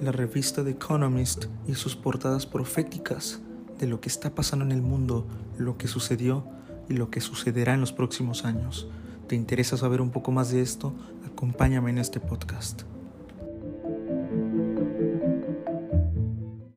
la revista The Economist y sus portadas proféticas de lo que está pasando en el mundo, lo que sucedió y lo que sucederá en los próximos años. ¿Te interesa saber un poco más de esto? Acompáñame en este podcast.